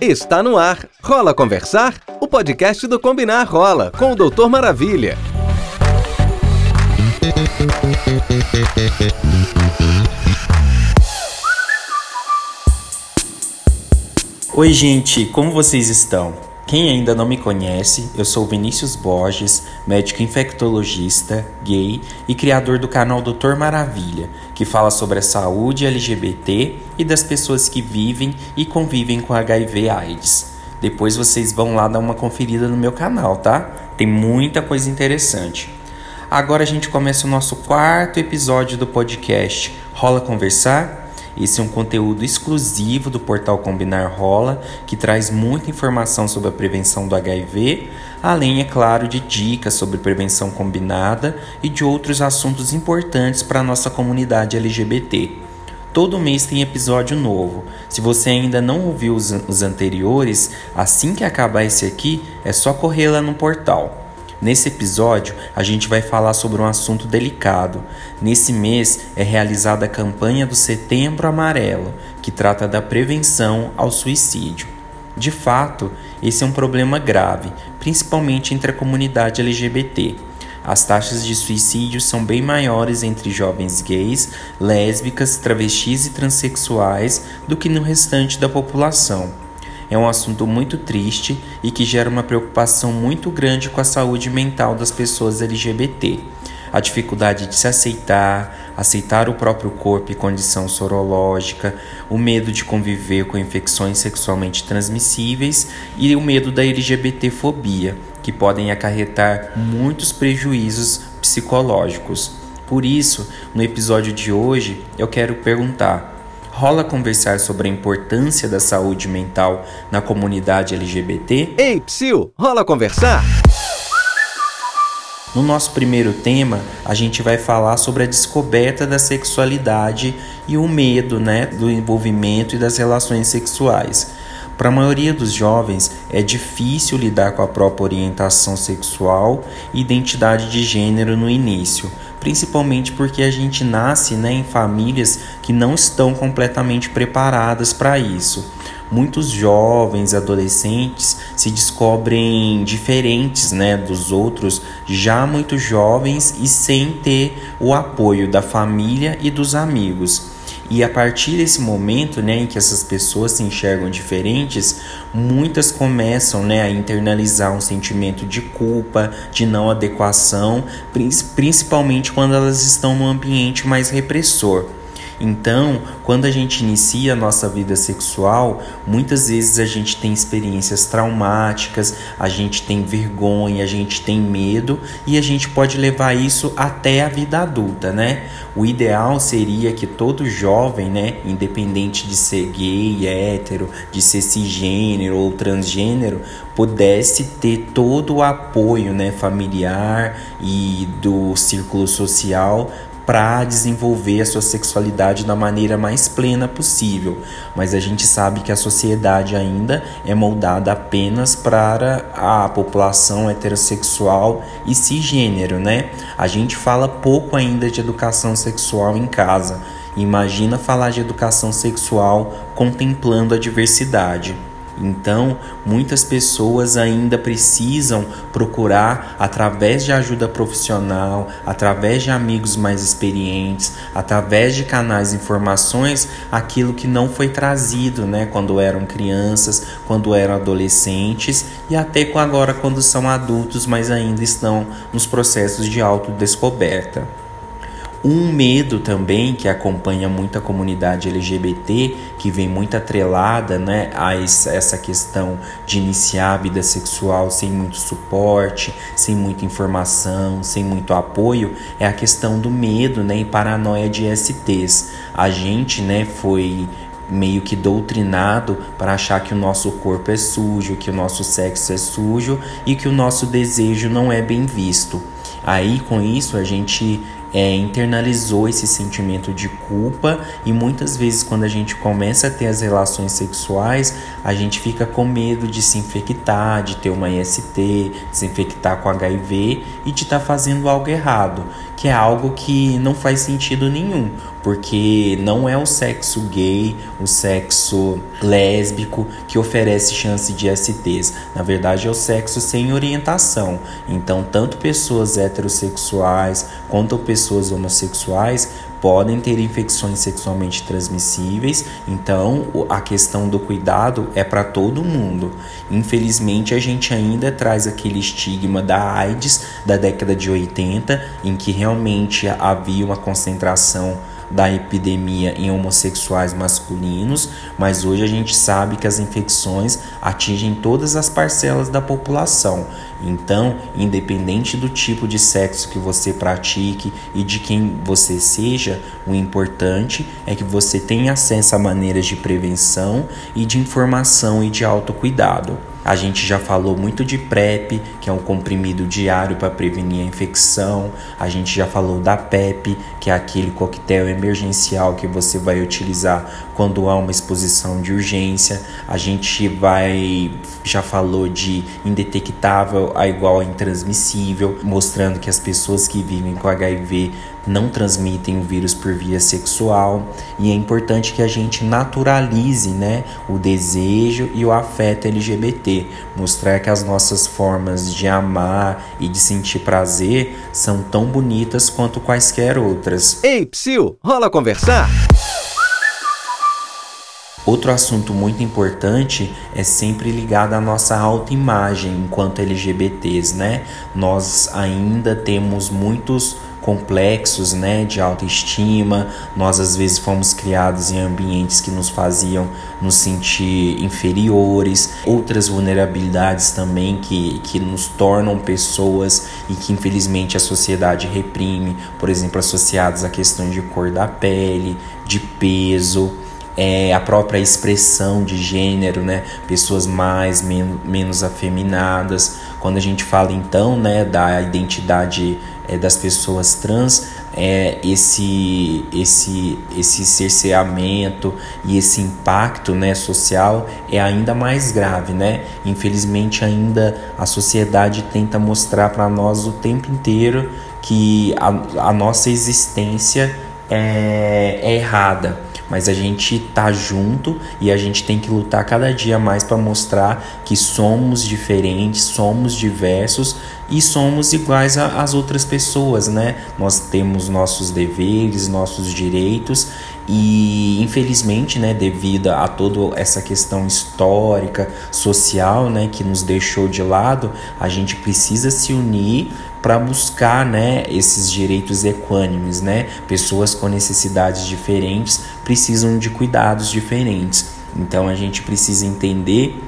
Está no ar. Rola Conversar? O podcast do Combinar Rola, com o Doutor Maravilha. Oi, gente, como vocês estão? Quem ainda não me conhece, eu sou Vinícius Borges, médico infectologista, gay e criador do canal Doutor Maravilha, que fala sobre a saúde LGBT e das pessoas que vivem e convivem com HIV/AIDS. Depois vocês vão lá dar uma conferida no meu canal, tá? Tem muita coisa interessante. Agora a gente começa o nosso quarto episódio do podcast Rola Conversar? Esse é um conteúdo exclusivo do portal Combinar Rola, que traz muita informação sobre a prevenção do HIV, além, é claro, de dicas sobre prevenção combinada e de outros assuntos importantes para a nossa comunidade LGBT. Todo mês tem episódio novo. Se você ainda não ouviu os, os anteriores, assim que acabar esse aqui, é só correr lá no portal. Nesse episódio, a gente vai falar sobre um assunto delicado. Nesse mês é realizada a campanha do Setembro Amarelo, que trata da prevenção ao suicídio. De fato, esse é um problema grave, principalmente entre a comunidade LGBT. As taxas de suicídio são bem maiores entre jovens gays, lésbicas, travestis e transexuais do que no restante da população é um assunto muito triste e que gera uma preocupação muito grande com a saúde mental das pessoas LGBT. A dificuldade de se aceitar, aceitar o próprio corpo e condição sorológica, o medo de conviver com infecções sexualmente transmissíveis e o medo da LGBTfobia, que podem acarretar muitos prejuízos psicológicos. Por isso, no episódio de hoje, eu quero perguntar: rola conversar sobre a importância da saúde mental na comunidade LGBT? Ei, Psyu, rola conversar? No nosso primeiro tema, a gente vai falar sobre a descoberta da sexualidade e o medo né, do envolvimento e das relações sexuais. Para a maioria dos jovens, é difícil lidar com a própria orientação sexual e identidade de gênero no início, principalmente porque a gente nasce né, em famílias que não estão completamente preparadas para isso. Muitos jovens, adolescentes se descobrem diferentes né, dos outros, já muito jovens e sem ter o apoio da família e dos amigos. E a partir desse momento, né, em que essas pessoas se enxergam diferentes, muitas começam, né, a internalizar um sentimento de culpa, de não adequação, principalmente quando elas estão num ambiente mais repressor. Então, quando a gente inicia a nossa vida sexual, muitas vezes a gente tem experiências traumáticas, a gente tem vergonha, a gente tem medo e a gente pode levar isso até a vida adulta, né? O ideal seria que todo jovem, né, independente de ser gay, hétero, de ser cisgênero ou transgênero, pudesse ter todo o apoio, né, familiar e do círculo social para desenvolver a sua sexualidade da maneira mais plena possível. Mas a gente sabe que a sociedade ainda é moldada apenas para a população heterossexual e cisgênero, né? A gente fala pouco ainda de educação sexual em casa. Imagina falar de educação sexual contemplando a diversidade. Então, muitas pessoas ainda precisam procurar, através de ajuda profissional, através de amigos mais experientes, através de canais de informações, aquilo que não foi trazido né, quando eram crianças, quando eram adolescentes e até agora quando são adultos, mas ainda estão nos processos de autodescoberta. Um medo também que acompanha muito a comunidade LGBT, que vem muito atrelada né, a essa questão de iniciar a vida sexual sem muito suporte, sem muita informação, sem muito apoio, é a questão do medo né, e paranoia de STs. A gente né, foi meio que doutrinado para achar que o nosso corpo é sujo, que o nosso sexo é sujo e que o nosso desejo não é bem visto. Aí com isso a gente é, internalizou esse sentimento de culpa e muitas vezes quando a gente começa a ter as relações sexuais, a gente fica com medo de se infectar, de ter uma IST, se infectar com HIV e de estar tá fazendo algo errado, que é algo que não faz sentido nenhum, porque não é o sexo gay, o sexo lésbico que oferece chance de STs. Na verdade, é o sexo sem orientação. Então, tanto pessoas heterossexuais quanto pessoas homossexuais podem ter infecções sexualmente transmissíveis, então a questão do cuidado é para todo mundo. Infelizmente, a gente ainda traz aquele estigma da AIDS da década de 80, em que realmente havia uma concentração da epidemia em homossexuais masculinos, mas hoje a gente sabe que as infecções atingem todas as parcelas da população. Então, independente do tipo de sexo que você pratique e de quem você seja, o importante é que você tenha acesso a maneiras de prevenção e de informação e de autocuidado. A gente já falou muito de PrEP, que é um comprimido diário para prevenir a infecção. A gente já falou da PEP, que é aquele coquetel emergencial que você vai utilizar quando há uma exposição de urgência. A gente vai já falou de indetectável a igual a intransmissível, mostrando que as pessoas que vivem com HIV não transmitem o vírus por via sexual e é importante que a gente naturalize, né, o desejo e o afeto LGBT, mostrar que as nossas formas de amar e de sentir prazer são tão bonitas quanto quaisquer outras. Ei, psiu, rola conversar? Outro assunto muito importante é sempre ligado à nossa autoimagem enquanto LGBTs, né? Nós ainda temos muitos complexos, né, de autoestima. Nós às vezes fomos criados em ambientes que nos faziam nos sentir inferiores, outras vulnerabilidades também que, que nos tornam pessoas e que infelizmente a sociedade reprime, por exemplo, associados a questões de cor da pele, de peso é, a própria expressão de gênero, né? Pessoas mais, men menos afeminadas. Quando a gente fala então, né, da identidade é, das pessoas trans, é, esse, esse, esse cerceamento e esse impacto né, social é ainda mais grave, né? Infelizmente ainda a sociedade tenta mostrar para nós o tempo inteiro que a, a nossa existência é, é errada mas a gente tá junto e a gente tem que lutar cada dia mais para mostrar que somos diferentes, somos diversos e somos iguais às outras pessoas, né? Nós temos nossos deveres, nossos direitos e infelizmente, né, devido a toda essa questão histórica, social, né, que nos deixou de lado, a gente precisa se unir para buscar, né, esses direitos equânimes, né? Pessoas com necessidades diferentes precisam de cuidados diferentes. Então a gente precisa entender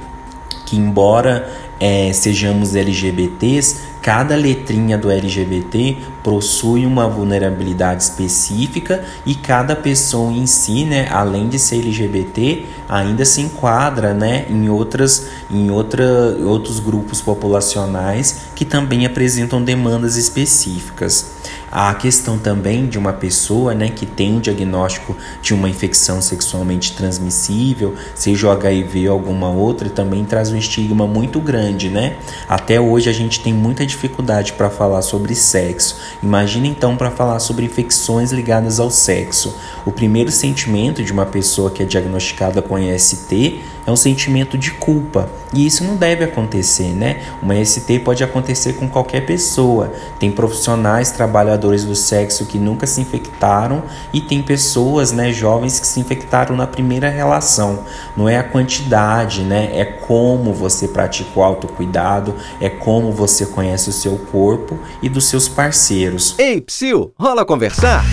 que embora é, sejamos LGBTs, cada letrinha do LGBT possui uma vulnerabilidade específica e cada pessoa em si, né, além de ser LGBT, ainda se enquadra, né, em outras em outra, outros grupos populacionais que também apresentam demandas específicas. A questão também de uma pessoa né, que tem um diagnóstico de uma infecção sexualmente transmissível, seja o HIV ou alguma outra, também traz um estigma muito grande, né? Até hoje a gente tem muita dificuldade para falar sobre sexo. Imagina então para falar sobre infecções ligadas ao sexo. O primeiro sentimento de uma pessoa que é diagnosticada com IST é um sentimento de culpa. E isso não deve acontecer, né? Uma IST pode acontecer com qualquer pessoa. Tem profissionais, trabalhadores do sexo que nunca se infectaram e tem pessoas, né, jovens que se infectaram na primeira relação. Não é a quantidade, né? É como você pratica o autocuidado, é como você conhece o seu corpo e dos seus parceiros. Ei, psiu, rola conversar?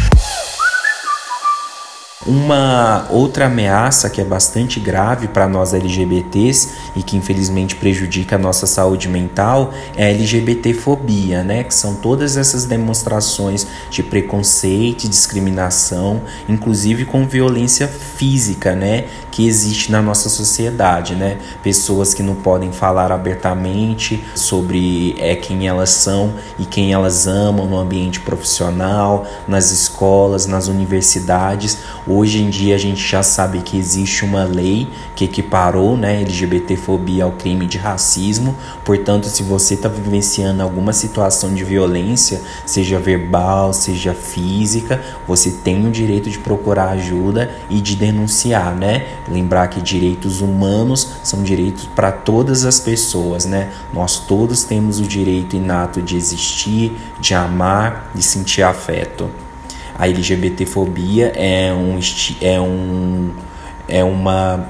Uma outra ameaça que é bastante grave para nós LGBTs e que infelizmente prejudica a nossa saúde mental é a LGBTfobia, né? Que são todas essas demonstrações de preconceito, discriminação, inclusive com violência física, né? Que existe na nossa sociedade, né? Pessoas que não podem falar abertamente sobre é, quem elas são e quem elas amam no ambiente profissional, nas escolas, nas universidades. Hoje em dia a gente já sabe que existe uma lei que equiparou né, LGBTfobia ao crime de racismo. Portanto, se você está vivenciando alguma situação de violência, seja verbal, seja física, você tem o direito de procurar ajuda e de denunciar, né? Lembrar que direitos humanos são direitos para todas as pessoas, né? Nós todos temos o direito inato de existir, de amar, de sentir afeto. A LGBTfobia é um é um é uma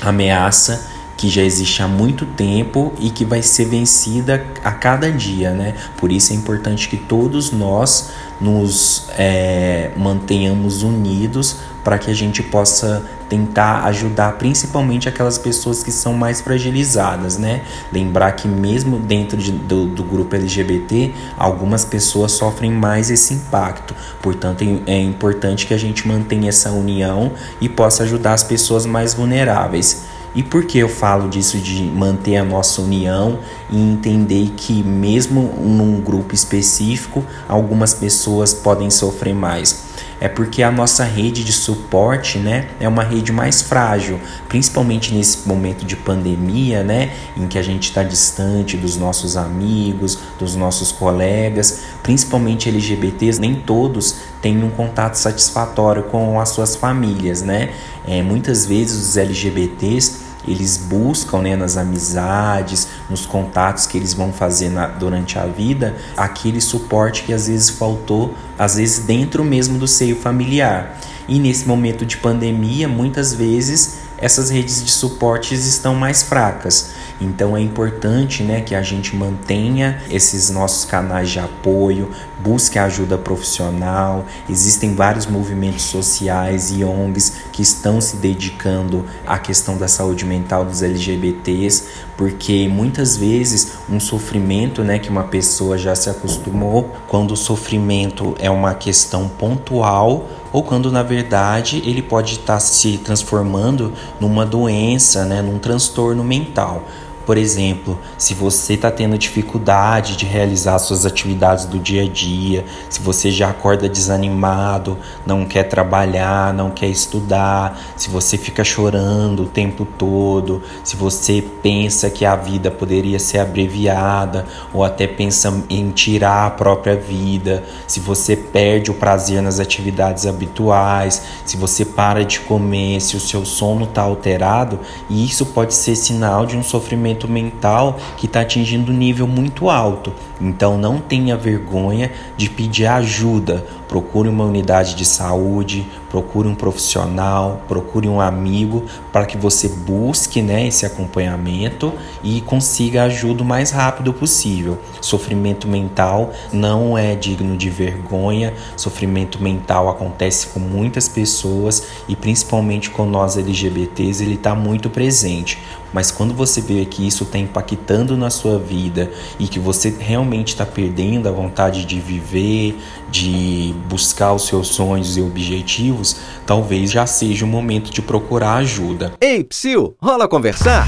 ameaça que já existe há muito tempo e que vai ser vencida a cada dia, né? Por isso é importante que todos nós nos é, mantenhamos unidos para que a gente possa tentar ajudar principalmente aquelas pessoas que são mais fragilizadas, né? Lembrar que mesmo dentro de, do, do grupo LGBT, algumas pessoas sofrem mais esse impacto. Portanto, é, é importante que a gente mantenha essa união e possa ajudar as pessoas mais vulneráveis. E por que eu falo disso de manter a nossa união e entender que mesmo num grupo específico, algumas pessoas podem sofrer mais? É porque a nossa rede de suporte, né, é uma rede mais frágil, principalmente nesse momento de pandemia, né, em que a gente está distante dos nossos amigos, dos nossos colegas, principalmente LGBTs, nem todos têm um contato satisfatório com as suas famílias, né? É, muitas vezes os LGBTs eles buscam né, nas amizades, nos contatos que eles vão fazer na, durante a vida, aquele suporte que às vezes faltou, às vezes dentro mesmo do seio familiar. E nesse momento de pandemia, muitas vezes essas redes de suportes estão mais fracas. Então é importante né, que a gente mantenha esses nossos canais de apoio, busque ajuda profissional. Existem vários movimentos sociais e ONGs que estão se dedicando à questão da saúde mental dos LGBTs, porque muitas vezes um sofrimento né, que uma pessoa já se acostumou, quando o sofrimento é uma questão pontual, ou quando na verdade ele pode estar se transformando numa doença, né, num transtorno mental. Por exemplo, se você está tendo dificuldade de realizar suas atividades do dia a dia, se você já acorda desanimado, não quer trabalhar, não quer estudar, se você fica chorando o tempo todo, se você pensa que a vida poderia ser abreviada ou até pensa em tirar a própria vida, se você perde o prazer nas atividades habituais, se você para de comer, se o seu sono está alterado, isso pode ser sinal de um sofrimento mental que está atingindo um nível muito alto. Então não tenha vergonha de pedir ajuda. Procure uma unidade de saúde, procure um profissional, procure um amigo para que você busque né, esse acompanhamento e consiga ajuda o mais rápido possível. Sofrimento mental não é digno de vergonha, sofrimento mental acontece com muitas pessoas e principalmente com nós LGBTs ele está muito presente. Mas quando você vê que isso está impactando na sua vida e que você realmente está perdendo a vontade de viver, de buscar os seus sonhos e objetivos, talvez já seja o momento de procurar ajuda. Ei, Psyu, rola conversar?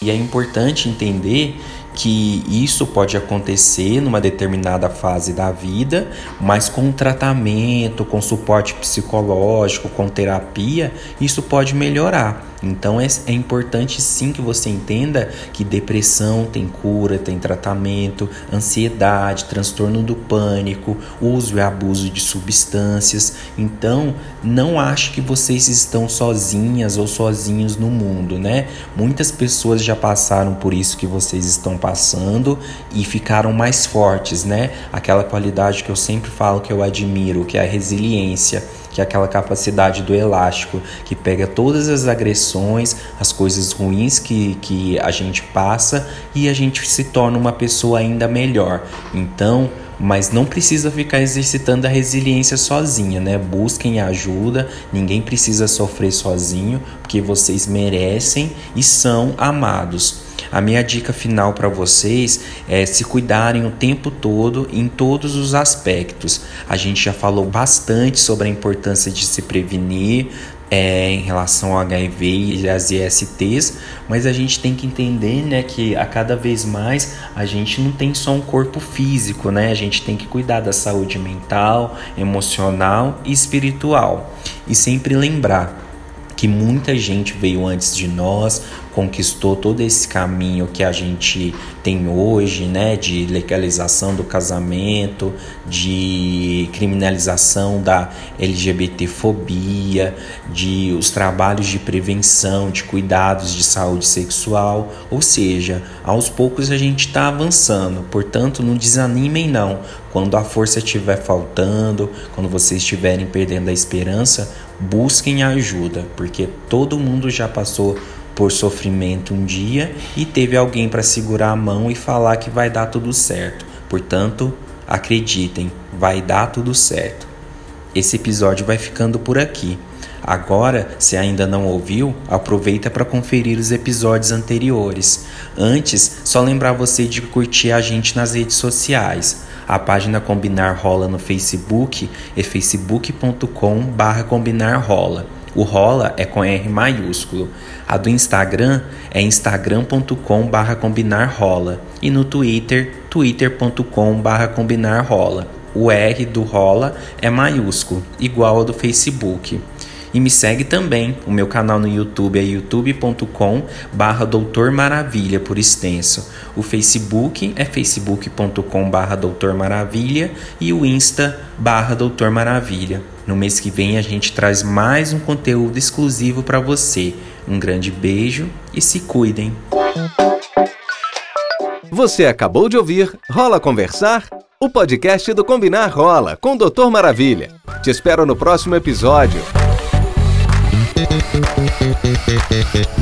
E é importante entender que isso pode acontecer numa determinada fase da vida, mas com tratamento, com suporte psicológico, com terapia, isso pode melhorar. Então é, é importante sim que você entenda que depressão tem cura, tem tratamento, ansiedade, transtorno do pânico, uso e abuso de substâncias. Então não ache que vocês estão sozinhas ou sozinhos no mundo, né? Muitas pessoas já passaram por isso que vocês estão passando e ficaram mais fortes, né? Aquela qualidade que eu sempre falo que eu admiro, que é a resiliência que é aquela capacidade do elástico que pega todas as agressões, as coisas ruins que, que a gente passa e a gente se torna uma pessoa ainda melhor. Então, mas não precisa ficar exercitando a resiliência sozinha, né? Busquem ajuda, ninguém precisa sofrer sozinho, porque vocês merecem e são amados. A minha dica final para vocês é se cuidarem o tempo todo em todos os aspectos. A gente já falou bastante sobre a importância de se prevenir, é, em relação ao HIV e às ISTs, mas a gente tem que entender né, que a cada vez mais a gente não tem só um corpo físico, né? A gente tem que cuidar da saúde mental, emocional e espiritual. E sempre lembrar que muita gente veio antes de nós, conquistou todo esse caminho que a gente tem hoje, né, de legalização do casamento, de criminalização da LGBTfobia, de os trabalhos de prevenção, de cuidados de saúde sexual, ou seja, aos poucos a gente está avançando. Portanto, não desanimem não. Quando a força estiver faltando, quando vocês estiverem perdendo a esperança, busquem ajuda, porque todo mundo já passou por sofrimento um dia e teve alguém para segurar a mão e falar que vai dar tudo certo. Portanto, acreditem, vai dar tudo certo. Esse episódio vai ficando por aqui. Agora, se ainda não ouviu, aproveita para conferir os episódios anteriores. Antes, só lembrar você de curtir a gente nas redes sociais. A página Combinar Rola no Facebook é facebook.com barra combinar rola. O rola é com R maiúsculo. A do Instagram é instagram.com barra combinar rola. E no Twitter, twitter.com barra combinar rola. O R do rola é maiúsculo, igual ao do Facebook. E me segue também. O meu canal no YouTube é youtube.com barra Doutor Maravilha por extenso. O Facebook é facebook.com barra Doutor Maravilha e o Insta barra Doutor Maravilha. No mês que vem a gente traz mais um conteúdo exclusivo para você. Um grande beijo e se cuidem. Você acabou de ouvir Rola Conversar? O podcast do Combinar Rola com o Doutor Maravilha. Te espero no próximo episódio. Thank you.